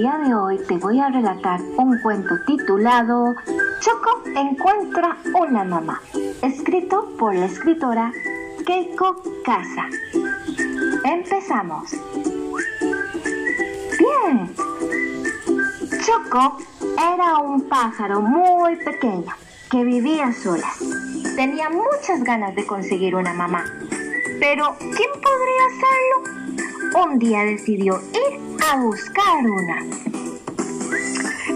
El día de hoy te voy a relatar un cuento titulado Choco encuentra una mamá, escrito por la escritora Keiko Casa. Empezamos. Bien. Choco era un pájaro muy pequeño que vivía sola. Tenía muchas ganas de conseguir una mamá. Pero, ¿quién podría hacerlo? Un día decidió ir a buscar una.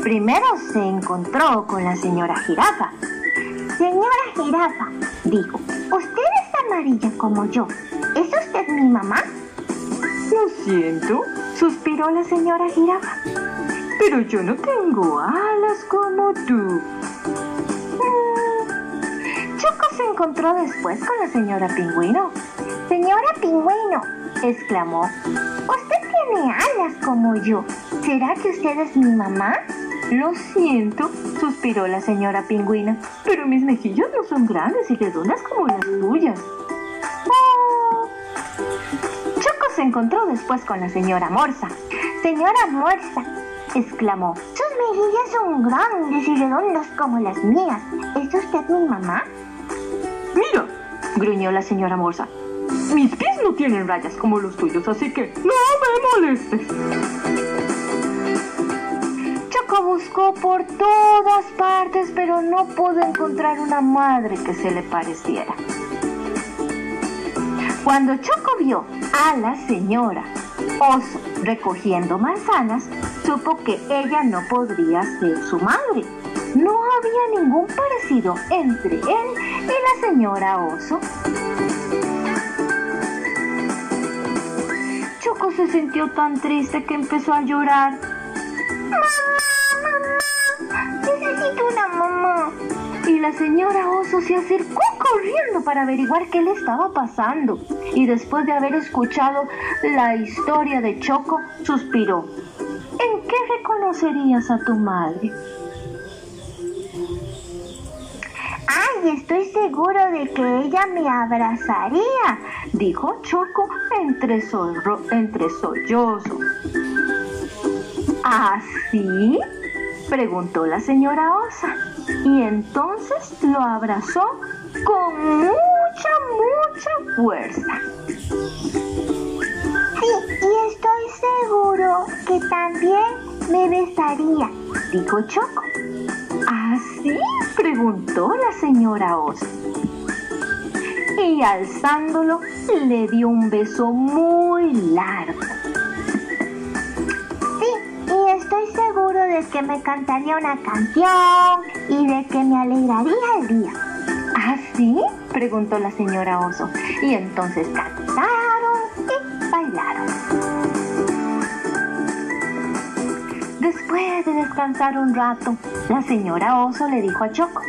Primero se encontró con la señora jirafa. Señora jirafa, dijo, usted es amarilla como yo. ¿Es usted mi mamá? Lo siento, suspiró la señora jirafa. Pero yo no tengo alas como tú. Mm. Choco se encontró después con la señora pingüino. Señora pingüino, exclamó, usted tiene alas como yo. ¿Será que usted es mi mamá? Lo siento, suspiró la señora pingüina, pero mis mejillas no son grandes y redondas como las tuyas. Oh. Choco se encontró después con la señora Morsa. Señora Morsa, exclamó, sus mejillas son grandes y redondas como las mías. ¿Es usted mi mamá? Mira, gruñó la señora Morsa, mis pies no tienen rayas como los tuyos, así que no me molestes. Choco buscó por todas partes, pero no pudo encontrar una madre que se le pareciera. Cuando Choco vio a la señora oso recogiendo manzanas, supo que ella no podría ser su madre. No había ningún parecido entre él y la señora oso. Se sintió tan triste que empezó a llorar. ¡Mamá, mamá! Necesito una mamá. Y la señora oso se acercó corriendo para averiguar qué le estaba pasando. Y después de haber escuchado la historia de Choco, suspiró. ¿En qué reconocerías a tu madre? Ay, estoy seguro de que ella me abrazaría, dijo Choco entre, zorro, entre sollozo. ¿Así? preguntó la señora Osa. Y entonces lo abrazó con mucha, mucha fuerza. Sí, y estoy seguro que también me besaría, dijo Choco. ¿Así? Preguntó la señora Osa. Y alzándolo le dio un beso muy largo. Sí, y estoy seguro de que me cantaría una canción y de que me alegraría el día. ¿Así? preguntó la señora Oso. Y entonces cantaron y bailaron. Después de descansar un rato, la señora Oso le dijo a Choco,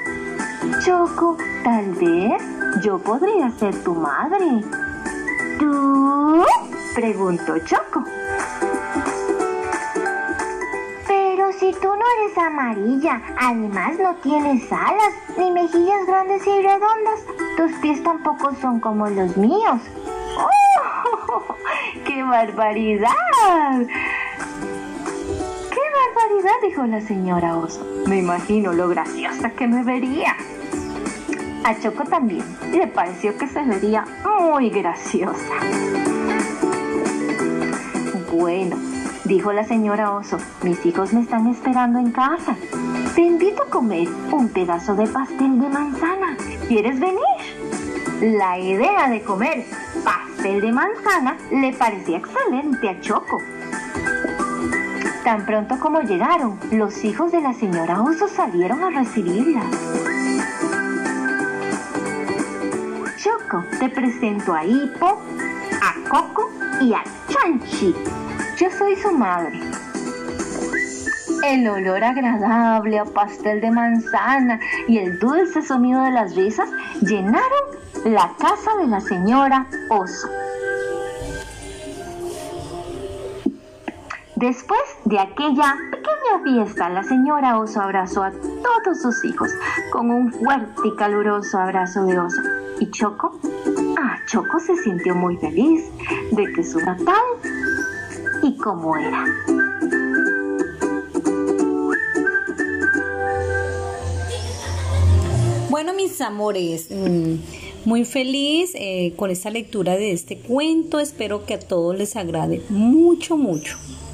Choco, tal vez yo podría ser tu madre. ¿Tú? preguntó Choco. Pero si tú no eres amarilla, además no tienes alas, ni mejillas grandes y redondas, tus pies tampoco son como los míos. ¡Oh! ¡Qué barbaridad! Barbaridad! dijo la señora oso. Me imagino lo graciosa que me vería. A Choco también le pareció que se vería muy graciosa. Bueno, dijo la señora oso, mis hijos me están esperando en casa. Te invito a comer un pedazo de pastel de manzana. ¿Quieres venir? La idea de comer pastel de manzana le parecía excelente a Choco. Tan pronto como llegaron, los hijos de la señora Oso salieron a recibirla. Choco, te presento a Hippo, a Coco y a Chanchi. Yo soy su madre. El olor agradable a pastel de manzana y el dulce sonido de las risas llenaron la casa de la señora Oso. Después de aquella pequeña fiesta, la señora oso abrazó a todos sus hijos con un fuerte y caluroso abrazo de oso. ¿Y Choco? Ah, Choco se sintió muy feliz de que su natal y cómo era. Bueno, mis amores, mm, muy feliz eh, con esta lectura de este cuento. Espero que a todos les agrade mucho, mucho.